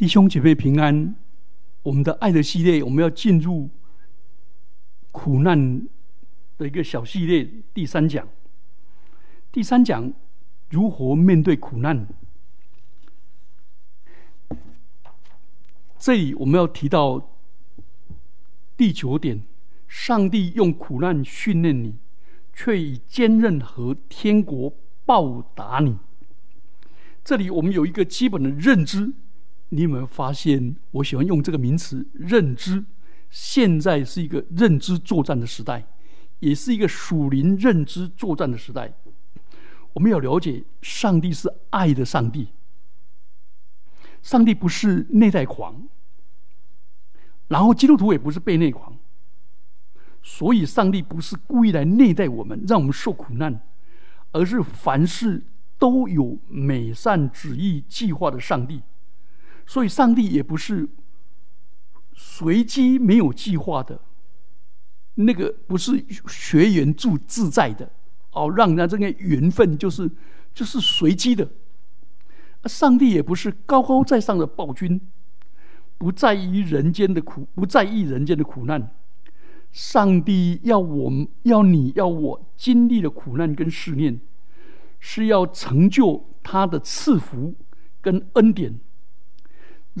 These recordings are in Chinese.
弟兄姐妹平安，我们的爱的系列，我们要进入苦难的一个小系列第三讲。第三讲如何面对苦难？这里我们要提到第九点：上帝用苦难训练你，却以坚韧和天国报答你。这里我们有一个基本的认知。你有没有发现？我喜欢用这个名词“认知”。现在是一个认知作战的时代，也是一个属灵认知作战的时代。我们要了解，上帝是爱的上帝，上帝不是内在狂，然后基督徒也不是被内狂，所以上帝不是故意来内在我们，让我们受苦难，而是凡事都有美善旨意计划的上帝。所以，上帝也不是随机、没有计划的，那个不是学员助自在的哦，让人家这个缘分就是就是随机的。上帝也不是高高在上的暴君，不在意人间的苦，不在意人间的苦难。上帝要我们要你要我经历的苦难跟试炼，是要成就他的赐福跟恩典。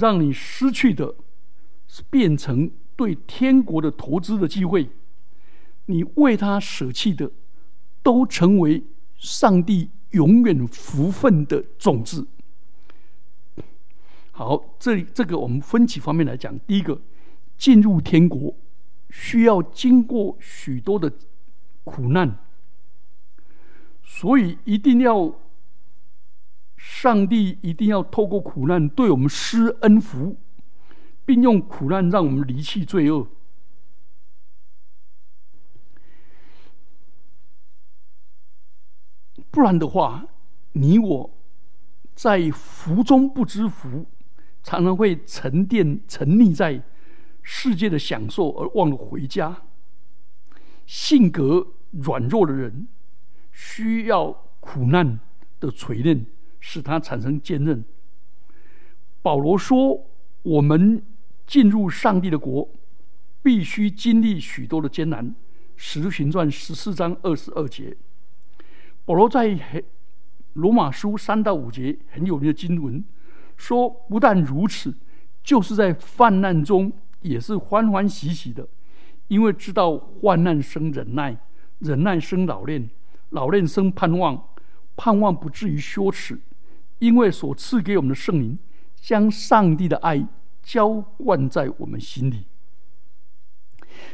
让你失去的，变成对天国的投资的机会；你为他舍弃的，都成为上帝永远福分的种子。好，这里这个我们分几方面来讲。第一个，进入天国需要经过许多的苦难，所以一定要。上帝一定要透过苦难对我们施恩福，并用苦难让我们离弃罪恶。不然的话，你我在福中不知福，常常会沉淀、沉溺在世界的享受，而忘了回家。性格软弱的人需要苦难的锤炼。使他产生坚韧。保罗说：“我们进入上帝的国，必须经历许多的艰难。”使徒行传十四章二十二节。保罗在罗马书三到五节很有名的经文说：“不但如此，就是在患难中也是欢欢喜喜的，因为知道患难生忍耐，忍耐生老练，老练生盼望，盼望不至于羞耻。”因为所赐给我们的圣灵，将上帝的爱浇灌在我们心里。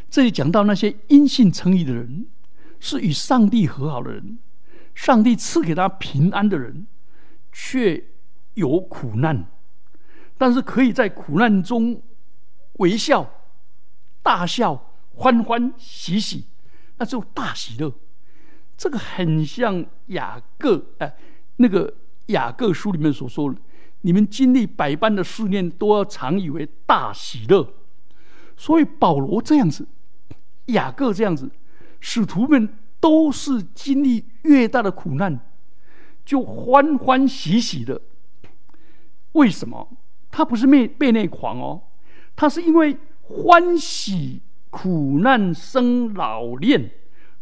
这里讲到那些因信称义的人，是与上帝和好的人，上帝赐给他平安的人，却有苦难，但是可以在苦难中微笑、大笑、欢欢喜喜，那就大喜乐。这个很像雅各哎，那个。雅各书里面所说的，你们经历百般的试炼，都要常以为大喜乐。所以保罗这样子，雅各这样子，使徒们都是经历越大的苦难，就欢欢喜喜的。为什么？他不是被被内狂哦，他是因为欢喜苦难生老练，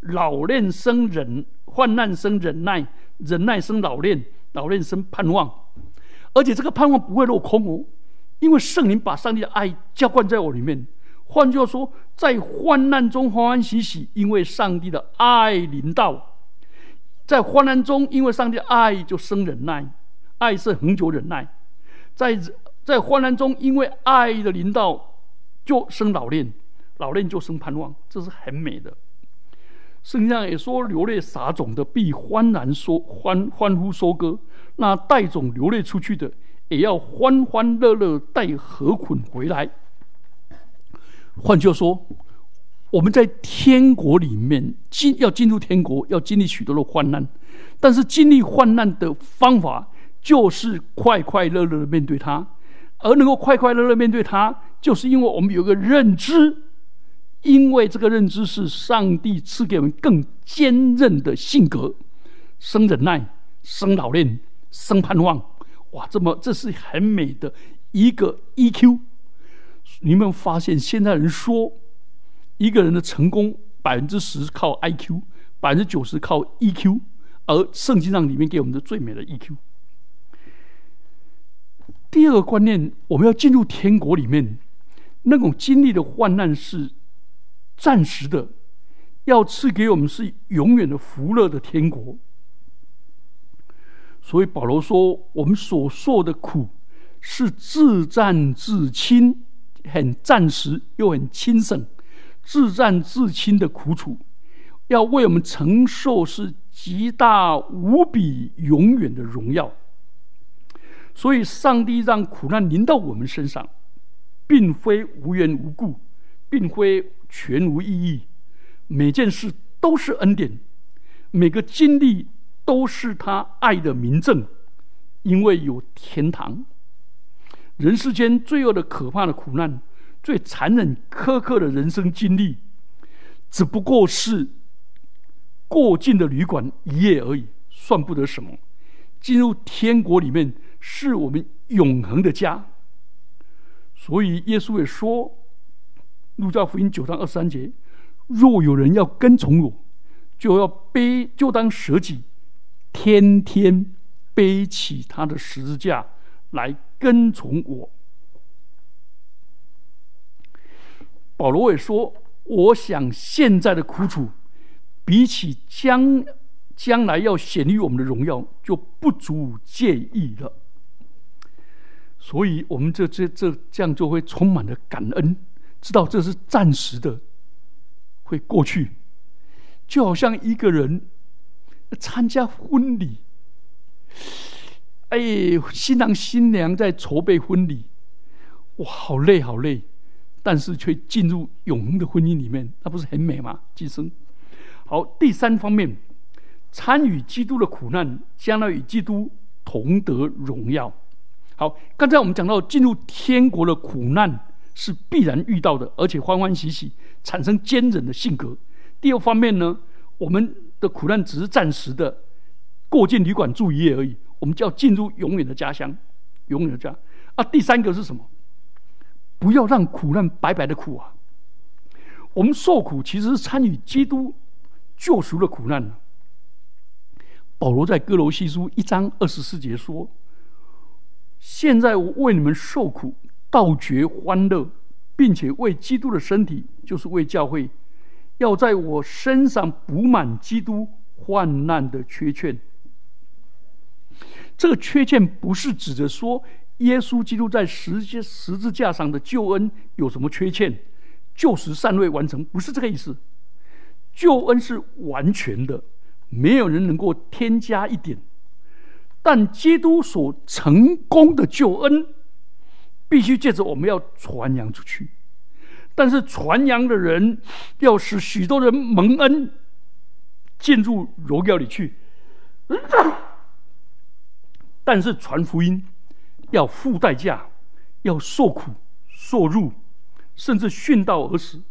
老练生忍，患难生忍耐，忍耐生老练。老练生盼望，而且这个盼望不会落空哦，因为圣灵把上帝的爱浇灌在我里面。换句话说，在患难中欢欢喜喜，因为上帝的爱临到；在患难中，因为上帝的爱就生忍耐，爱是恒久忍耐；在在患难中，因为爱的临到，就生老练，老练就生盼望，这是很美的。圣经上也说：“流泪撒种的必欢然收欢欢呼收割；那带种流泪出去的，也要欢欢乐乐带禾捆回来。”换句话说，我们在天国里面进要进入天国，要经历许多的患难，但是经历患难的方法就是快快乐乐的面对它，而能够快快乐乐面对它，就是因为我们有个认知。因为这个认知是上帝赐给我们更坚韧的性格，生忍耐，生老练，生盼望。哇，这么这是很美的一个 EQ。你们发现现在人说，一个人的成功百分之十靠 IQ，百分之九十靠 EQ，而圣经上里面给我们的最美的 EQ。第二个观念，我们要进入天国里面，那种经历的患难是暂时的，要赐给我们是永远的福乐的天国。所以保罗说，我们所受的苦是自战自亲，很暂时又很轻省，自战自亲的苦楚，要为我们承受是极大无比永远的荣耀。所以，上帝让苦难临到我们身上，并非无缘无故，并非全无意义。每件事都是恩典，每个经历都是他爱的明证。因为有天堂，人世间最恶的、可怕的苦难，最残忍、苛刻的人生经历，只不过是过境的旅馆一夜而已，算不得什么。进入天国里面。是我们永恒的家，所以耶稣也说，《路加福音》九章二三节：“若有人要跟从我，就要背，就当舍己，天天背起他的十字架来跟从我。”保罗也说：“我想现在的苦楚，比起将将来要显于我们的荣耀，就不足介意了。”所以，我们这这这这样就会充满了感恩，知道这是暂时的，会过去。就好像一个人参加婚礼，哎，新郎新娘在筹备婚礼，哇，好累好累，但是却进入永恒的婚姻里面，那不是很美吗？今生好。第三方面，参与基督的苦难，将来与基督同得荣耀。好，刚才我们讲到进入天国的苦难是必然遇到的，而且欢欢喜喜，产生坚韧的性格。第二方面呢，我们的苦难只是暂时的，过境旅馆住一夜而已，我们就要进入永远的家乡，永远的家。啊，第三个是什么？不要让苦难白白的苦啊！我们受苦其实是参与基督救赎的苦难呢保罗在哥罗西书一章二十四节说。现在我为你们受苦，倒觉欢乐，并且为基督的身体，就是为教会，要在我身上补满基督患难的缺欠。这个缺欠不是指着说耶稣基督在十字十字架上的救恩有什么缺欠，就是尚未完成，不是这个意思。救恩是完全的，没有人能够添加一点。但基督所成功的救恩，必须借着我们要传扬出去。但是传扬的人要使许多人蒙恩，进入荣耀里去。但是传福音要付代价，要受苦受辱，甚至殉道而死。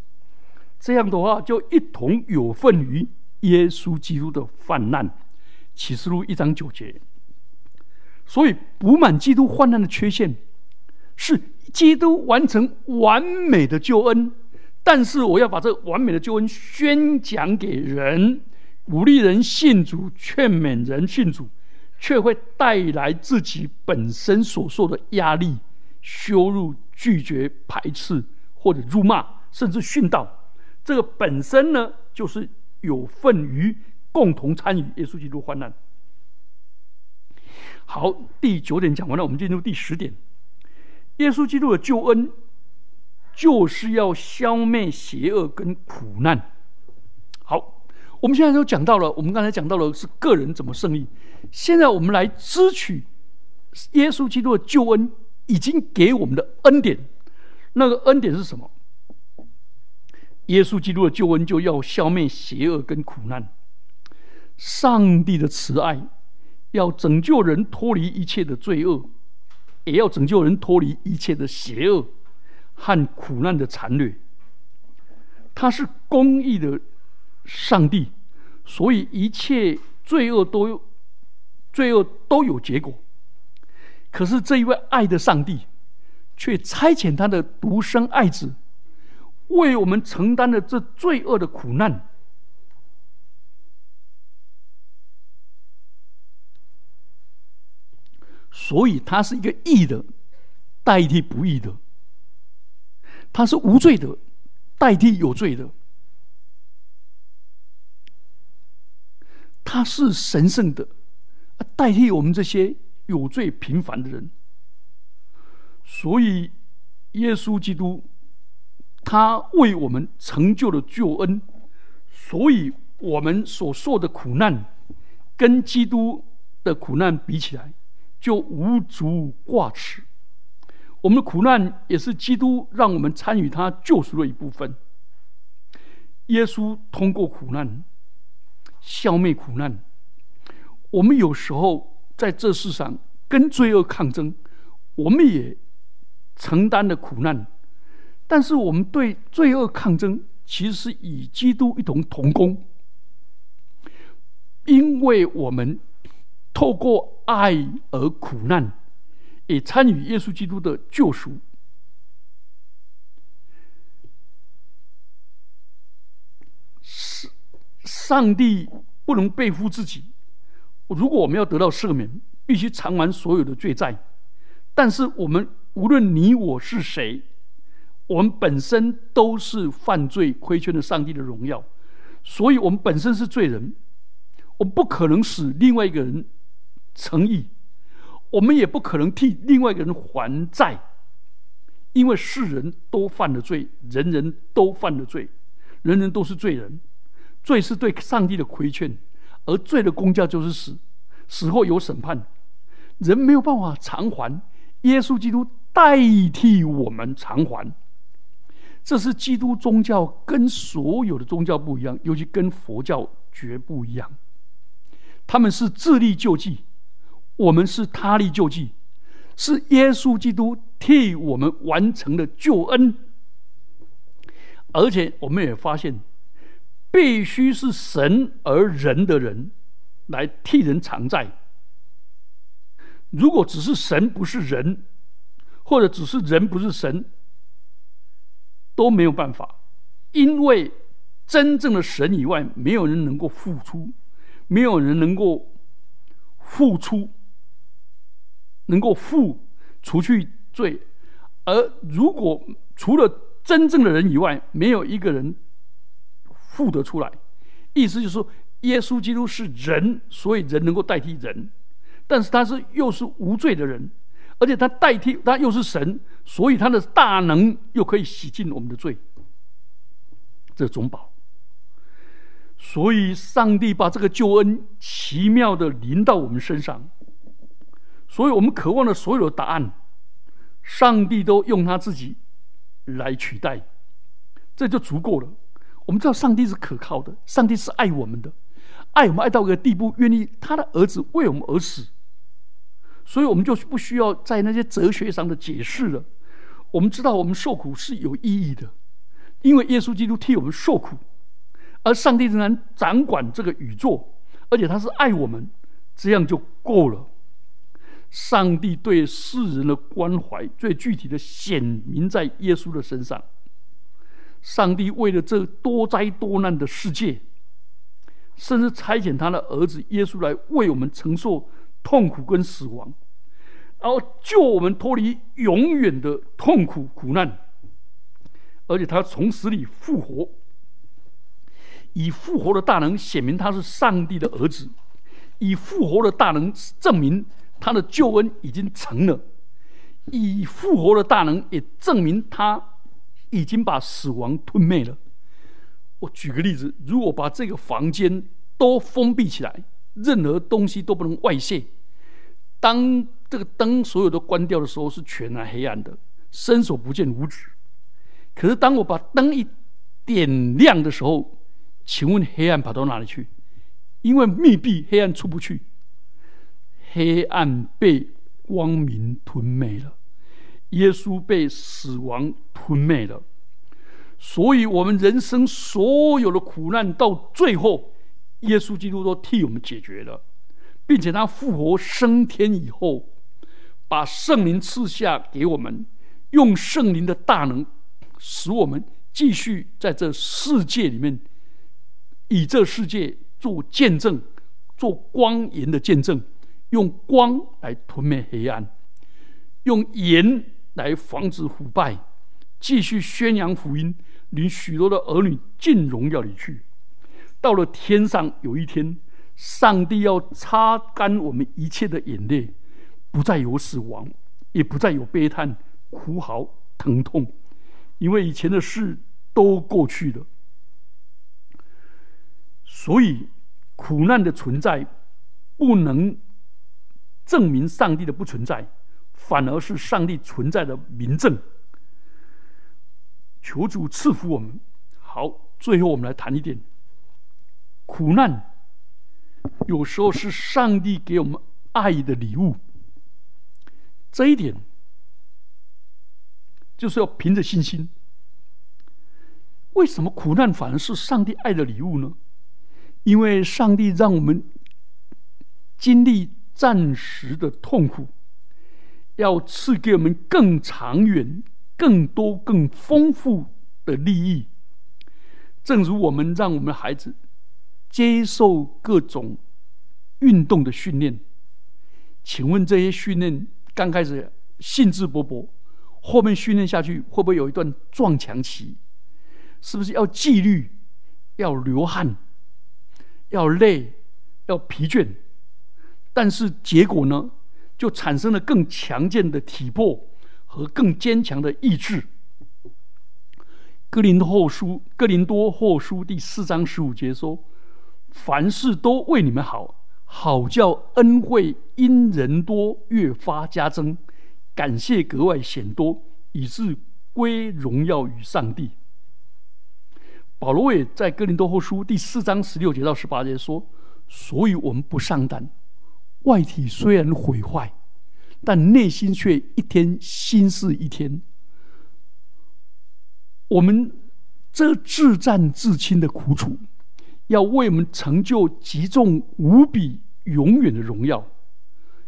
这样的话，就一同有份于耶稣基督的泛滥。启示录一章九节。所以，补满基督患难的缺陷，是基督完成完美的救恩。但是，我要把这完美的救恩宣讲给人，鼓励人信主，劝勉人信主，却会带来自己本身所受的压力、羞辱、拒绝、排斥，或者辱骂，甚至训道。这个本身呢，就是有份于共同参与耶稣基督患难。好，第九点讲完了，我们进入第十点。耶稣基督的救恩，就是要消灭邪恶跟苦难。好，我们现在都讲到了，我们刚才讲到了是个人怎么胜利。现在我们来支取耶稣基督的救恩已经给我们的恩典。那个恩典是什么？耶稣基督的救恩就要消灭邪恶跟苦难。上帝的慈爱。要拯救人脱离一切的罪恶，也要拯救人脱离一切的邪恶和苦难的残虐。他是公义的上帝，所以一切罪恶都罪恶都有结果。可是这一位爱的上帝，却差遣他的独生爱子，为我们承担了这罪恶的苦难。所以，他是一个义的代替不义的，他是无罪的代替有罪的，他是神圣的代替我们这些有罪平凡的人。所以，耶稣基督他为我们成就了救恩，所以我们所受的苦难跟基督的苦难比起来。就无足挂齿。我们的苦难也是基督让我们参与他救赎的一部分。耶稣通过苦难消灭苦难。我们有时候在这世上跟罪恶抗争，我们也承担了苦难。但是我们对罪恶抗争，其实是与基督一同同工，因为我们。透过爱而苦难，也参与耶稣基督的救赎。上上帝不能背负自己。如果我们要得到赦免，必须偿还所有的罪债。但是我们无论你我是谁，我们本身都是犯罪亏欠了上帝的荣耀，所以我们本身是罪人。我们不可能使另外一个人。诚意，我们也不可能替另外一个人还债，因为世人都犯了罪，人人都犯了罪，人人都是罪人。罪是对上帝的亏欠，而罪的公价就是死，死后有审判，人没有办法偿还，耶稣基督代替我们偿还。这是基督宗教跟所有的宗教不一样，尤其跟佛教绝不一样，他们是自力救济。我们是他力救济，是耶稣基督替我们完成了救恩，而且我们也发现，必须是神而人的人来替人偿债。如果只是神不是人，或者只是人不是神，都没有办法，因为真正的神以外，没有人能够付出，没有人能够付出。能够付除去罪，而如果除了真正的人以外，没有一个人付得出来，意思就是说，耶稣基督是人，所以人能够代替人，但是他是又是无罪的人，而且他代替他又是神，所以他的大能又可以洗净我们的罪，这总保。所以上帝把这个救恩奇妙的临到我们身上。所以我们渴望的所有的答案，上帝都用他自己来取代，这就足够了。我们知道上帝是可靠的，上帝是爱我们的，爱我们爱到一个地步，愿意他的儿子为我们而死。所以我们就不需要在那些哲学上的解释了。我们知道我们受苦是有意义的，因为耶稣基督替我们受苦，而上帝仍然掌管这个宇宙，而且他是爱我们，这样就够了。上帝对世人的关怀，最具体的显明在耶稣的身上。上帝为了这多灾多难的世界，甚至差遣他的儿子耶稣来为我们承受痛苦跟死亡，然后救我们脱离永远的痛苦苦难。而且他从死里复活，以复活的大能显明他是上帝的儿子，以复活的大能证明。他的救恩已经成了，以复活的大能也证明他已经把死亡吞灭了。我举个例子，如果把这个房间都封闭起来，任何东西都不能外泄，当这个灯所有都关掉的时候，是全然黑暗的，伸手不见五指。可是当我把灯一点亮的时候，请问黑暗跑到哪里去？因为密闭，黑暗出不去。黑暗被光明吞没了，耶稣被死亡吞没了，所以，我们人生所有的苦难，到最后，耶稣基督都替我们解决了，并且他复活升天以后，把圣灵赐下给我们，用圣灵的大能，使我们继续在这世界里面，以这世界做见证，做光盐的见证，用光来吞灭黑暗，用盐来防止腐败，继续宣扬福音，领许多的儿女进荣耀里去。到了天上，有一天，上帝要擦干我们一切的眼泪，不再有死亡，也不再有悲叹。哭嚎、疼痛，因为以前的事都过去了，所以苦难的存在不能证明上帝的不存在，反而是上帝存在的明证。求主赐福我们。好，最后我们来谈一点，苦难有时候是上帝给我们爱的礼物，这一点。就是要凭着信心。为什么苦难反而是上帝爱的礼物呢？因为上帝让我们经历暂时的痛苦，要赐给我们更长远、更多、更丰富的利益。正如我们让我们的孩子接受各种运动的训练，请问这些训练刚开始兴致勃勃。后面训练下去会不会有一段撞墙期？是不是要纪律、要流汗、要累、要疲倦？但是结果呢，就产生了更强健的体魄和更坚强的意志。哥林多后书，哥林多后书第四章十五节说：“凡事都为你们好，好叫恩惠因人多越发加增。”感谢格外显多，以致归荣耀于上帝。保罗也在哥林多后书第四章十六节到十八节说：“所以我们不上当，外体虽然毁坏，但内心却一天心似一天。我们这自战自亲的苦楚，要为我们成就极重无比、永远的荣耀。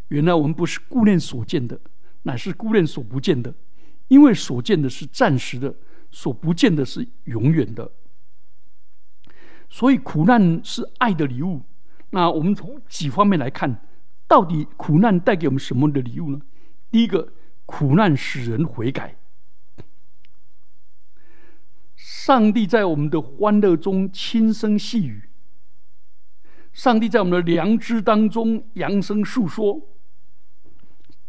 原来我们不是顾念所见的。”乃是顾念所不见的，因为所见的是暂时的，所不见的是永远的。所以苦难是爱的礼物。那我们从几方面来看，到底苦难带给我们什么的礼物呢？第一个，苦难使人悔改。上帝在我们的欢乐中轻声细语，上帝在我们的良知当中扬声诉说。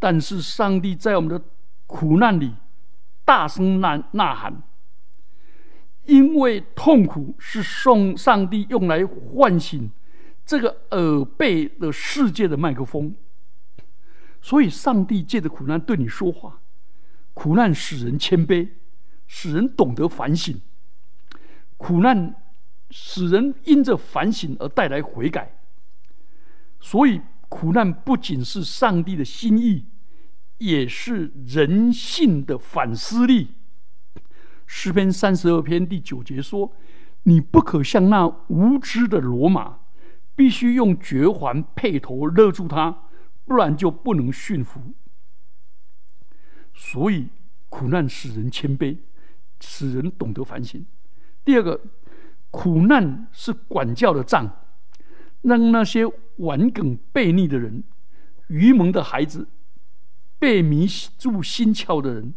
但是，上帝在我们的苦难里大声呐呐喊，因为痛苦是送上帝用来唤醒这个耳背的世界的麦克风，所以上帝借着苦难对你说话。苦难使人谦卑，使人懂得反省；苦难使人因着反省而带来悔改。所以。苦难不仅是上帝的心意，也是人性的反思力。诗篇三十二篇第九节说：“你不可像那无知的罗马，必须用绝环配头勒住他，不然就不能驯服。”所以，苦难使人谦卑，使人懂得反省。第二个，苦难是管教的杖。让那些顽梗悖逆的人、愚蒙的孩子、被迷住心窍的人、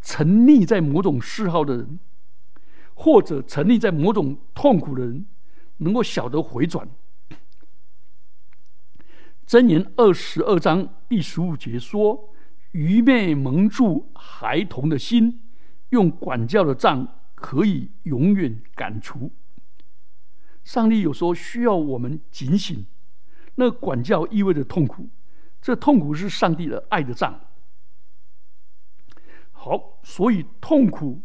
沉溺在某种嗜好的人，或者沉溺在某种痛苦的人，能够晓得回转。箴言二十二章第十五节说：“愚昧蒙住孩童的心，用管教的杖可以永远赶除。”上帝有时候需要我们警醒，那管教意味着痛苦，这痛苦是上帝的爱的杖。好，所以痛苦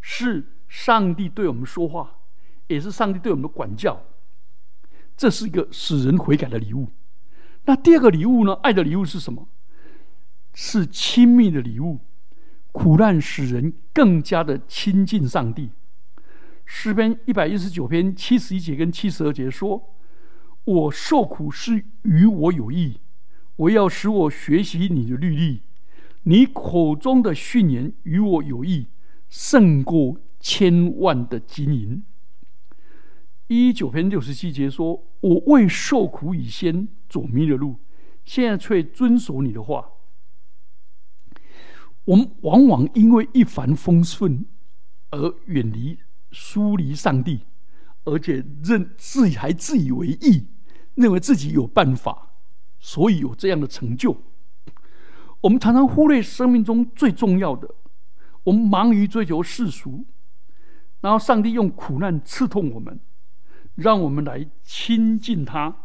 是上帝对我们说话，也是上帝对我们的管教，这是一个使人悔改的礼物。那第二个礼物呢？爱的礼物是什么？是亲密的礼物。苦难使人更加的亲近上帝。诗篇一百一十九篇七十一节跟七十二节说：“我受苦是与我有益，我要使我学习你的律例。你口中的训言与我有益，胜过千万的金银。一九篇六十七节说：“我为受苦以先走迷了路，现在却遵守你的话。”我们往往因为一帆风顺而远离、疏离上帝，而且认自己还自以为意，认为自己有办法，所以有这样的成就。我们常常忽略生命中最重要的，我们忙于追求世俗，然后上帝用苦难刺痛我们。让我们来亲近他。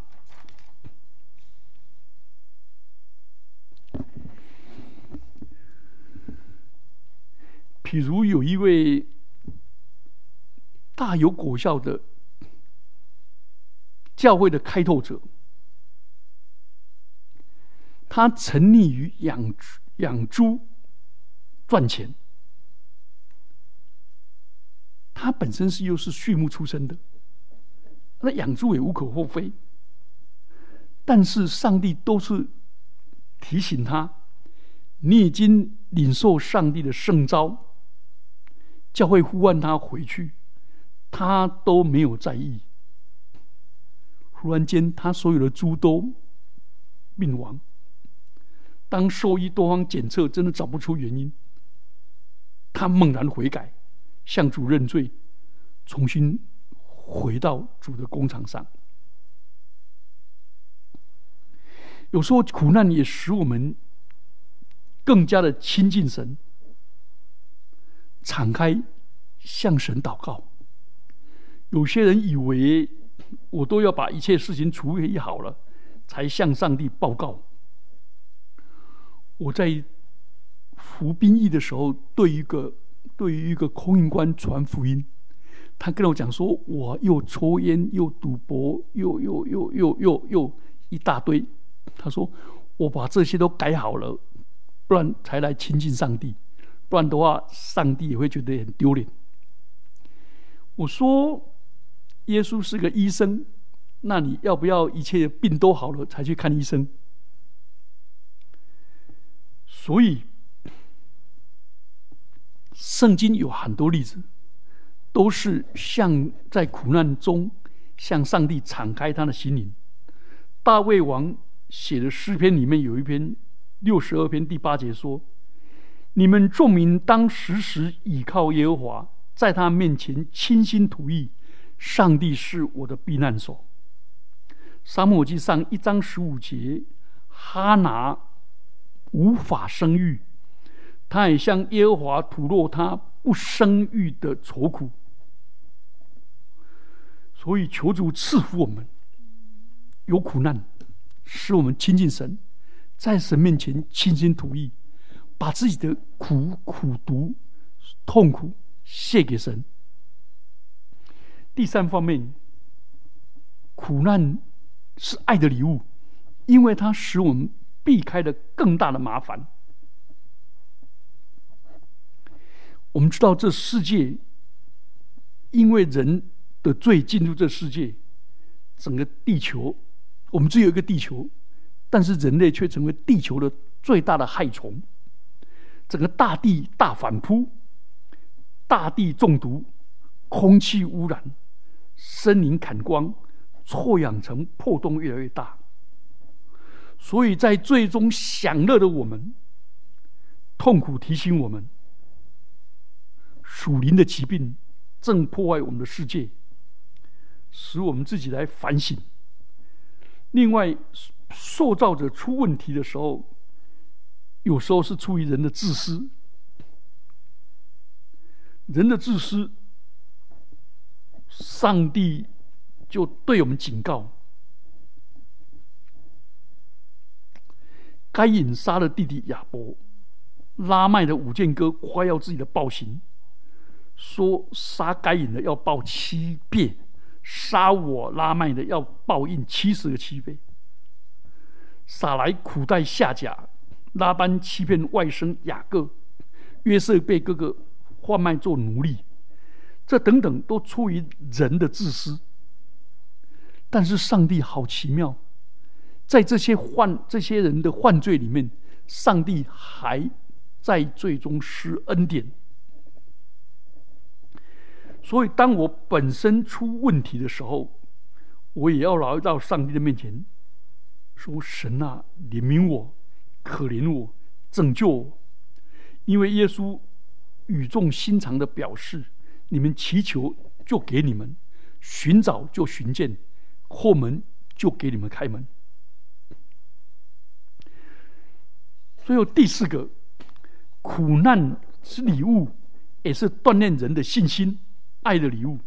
譬如有一位大有果效的教会的开拓者，他沉溺于养养猪赚钱。他本身是又是畜牧出身的。那养猪也无可厚非，但是上帝都是提醒他：你已经领受上帝的圣召，教会呼唤他回去，他都没有在意。忽然间，他所有的猪都命亡。当兽医多方检测，真的找不出原因，他猛然悔改，向主认罪，重新。回到主的工厂上，有时候苦难也使我们更加的亲近神，敞开向神祷告。有些人以为我都要把一切事情处理好了，才向上帝报告。我在服兵役的时候，对一个对于一个空运官传福音。他跟我讲说，我又抽烟，又赌博，又又又又又又一大堆。他说，我把这些都改好了，不然才来亲近上帝，不然的话，上帝也会觉得很丢脸。我说，耶稣是个医生，那你要不要一切病都好了才去看医生？所以，圣经有很多例子。都是向在苦难中向上帝敞开他的心灵。大卫王写的诗篇里面有一篇六十二篇第八节说：“你们众民当时时倚靠耶和华，在他面前倾心吐意。上帝是我的避难所。”沙漠记上一章十五节，哈拿无法生育，他也向耶和华吐露他不生育的愁苦。所以，求主赐福我们，有苦难，使我们亲近神，在神面前倾心吐意，把自己的苦、苦毒、痛苦献给神。第三方面，苦难是爱的礼物，因为它使我们避开了更大的麻烦。我们知道，这世界因为人。的罪进入这世界，整个地球，我们只有一个地球，但是人类却成为地球的最大的害虫。整个大地大反扑，大地中毒，空气污染，森林砍光，臭氧层破洞越来越大。所以在最终享乐的我们，痛苦提醒我们，属灵的疾病正破坏我们的世界。使我们自己来反省。另外，塑造者出问题的时候，有时候是出于人的自私。人的自私，上帝就对我们警告：该隐杀了弟弟亚伯，拉麦的五剑哥夸耀自己的暴行，说杀该隐的要报七遍。杀我拉麦的要报应七十个七倍。撒来苦待下甲，拉班欺骗外甥雅各，约瑟被哥哥贩卖做奴隶，这等等都出于人的自私。但是上帝好奇妙，在这些犯这些人的犯罪里面，上帝还在最终施恩典。所以，当我本身出问题的时候，我也要来到上帝的面前，说：“神啊，怜悯我，可怜我，拯救我。”因为耶稣语重心长的表示：“你们祈求，就给你们；寻找，就寻见；后门，就给你们开门。”最后第四个，苦难是礼物，也是锻炼人的信心。爱的礼物，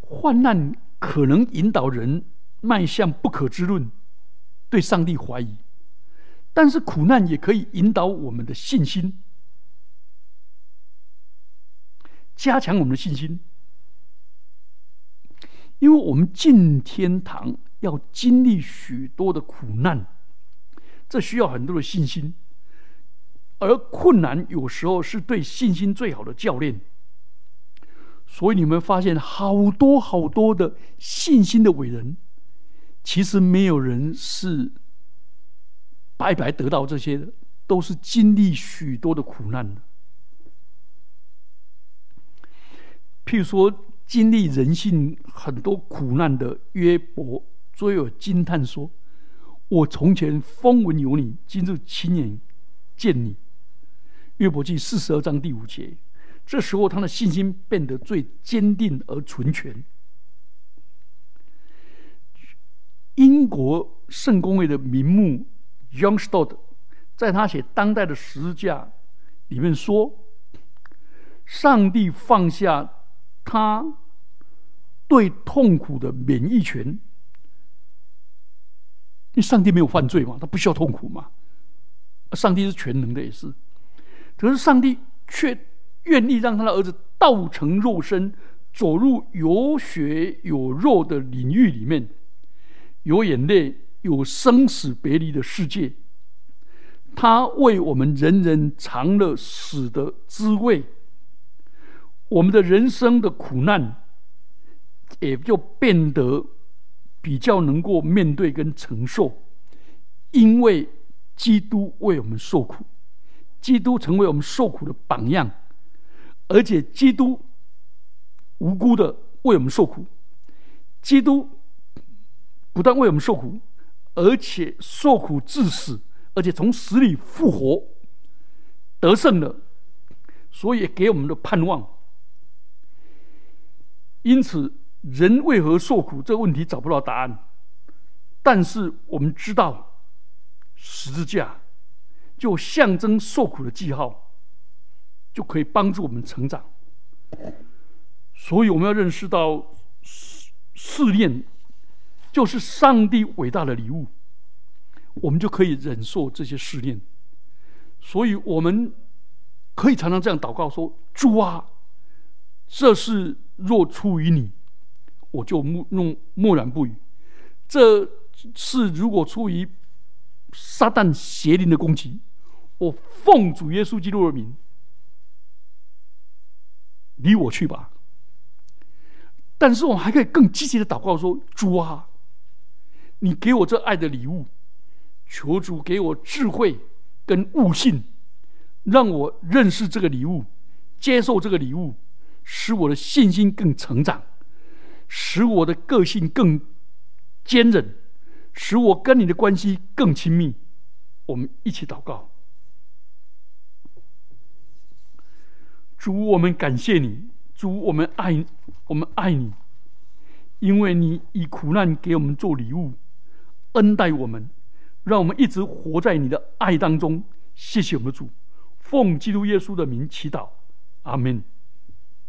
患难可能引导人迈向不可知论，对上帝怀疑；但是苦难也可以引导我们的信心，加强我们的信心。因为我们进天堂要经历许多的苦难，这需要很多的信心。而困难有时候是对信心最好的教练，所以你们发现好多好多的信心的伟人，其实没有人是白白得到这些的，都是经历许多的苦难的。譬如说，经历人性很多苦难的约伯，最有惊叹说：“我从前风闻有你，今日亲眼见你。”约伯记四十二章第五节，这时候他的信心变得最坚定而纯全。英国圣公会的名目 John Stott 在他写《当代的十字架》里面说：“上帝放下他对痛苦的免疫权，因为上帝没有犯罪嘛，他不需要痛苦嘛。上帝是全能的，也是。”可是上帝却愿意让他的儿子道成肉身，走入有血有肉的领域里面，有眼泪、有生死别离的世界。他为我们人人尝了死的滋味，我们的人生的苦难也就变得比较能够面对跟承受，因为基督为我们受苦。基督成为我们受苦的榜样，而且基督无辜的为我们受苦。基督不但为我们受苦，而且受苦致死，而且从死里复活，得胜了，所以给我们的盼望。因此，人为何受苦这个问题找不到答案，但是我们知道十字架。就象征受苦的记号，就可以帮助我们成长。所以我们要认识到试试炼就是上帝伟大的礼物，我们就可以忍受这些试炼。所以我们可以常常这样祷告说：“主啊，这是若出于你，我就默默默然不语；这是如果出于撒旦邪灵的攻击。”我奉主耶稣基督的名，离我去吧。但是我们还可以更积极的祷告说：“主啊，你给我这爱的礼物，求主给我智慧跟悟性，让我认识这个礼物，接受这个礼物，使我的信心更成长，使我的个性更坚韧，使我跟你的关系更亲密。”我们一起祷告。主，我们感谢你，主，我们爱，我们爱你，因为你以苦难给我们做礼物，恩待我们，让我们一直活在你的爱当中。谢谢我们主，奉基督耶稣的名祈祷，阿门。